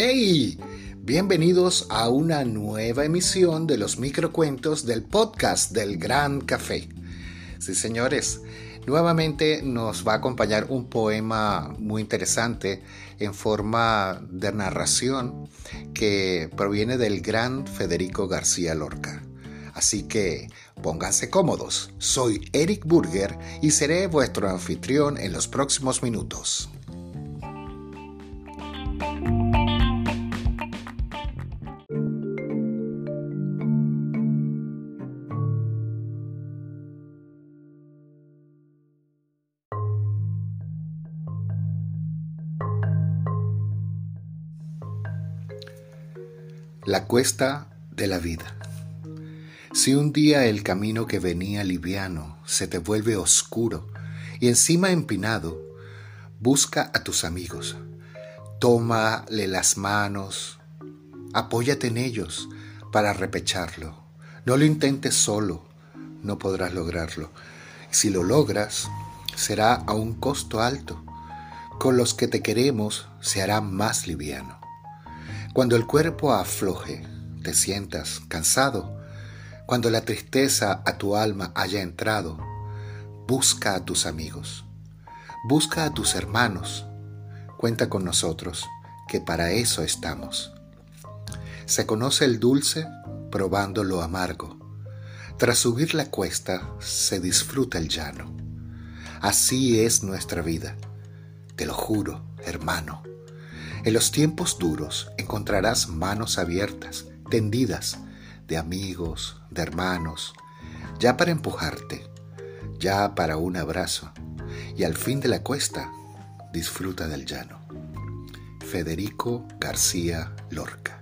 ¡Hey! Bienvenidos a una nueva emisión de los microcuentos del podcast del Gran Café. Sí, señores, nuevamente nos va a acompañar un poema muy interesante en forma de narración que proviene del gran Federico García Lorca. Así que pónganse cómodos. Soy Eric Burger y seré vuestro anfitrión en los próximos minutos. La cuesta de la vida. Si un día el camino que venía liviano se te vuelve oscuro y encima empinado, busca a tus amigos, tómale las manos, apóyate en ellos para repecharlo. No lo intentes solo, no podrás lograrlo. Si lo logras, será a un costo alto. Con los que te queremos se hará más liviano. Cuando el cuerpo afloje, te sientas cansado, cuando la tristeza a tu alma haya entrado, busca a tus amigos, busca a tus hermanos, cuenta con nosotros, que para eso estamos. Se conoce el dulce probando lo amargo. Tras subir la cuesta se disfruta el llano. Así es nuestra vida, te lo juro, hermano. En los tiempos duros encontrarás manos abiertas, tendidas, de amigos, de hermanos, ya para empujarte, ya para un abrazo, y al fin de la cuesta disfruta del llano. Federico García Lorca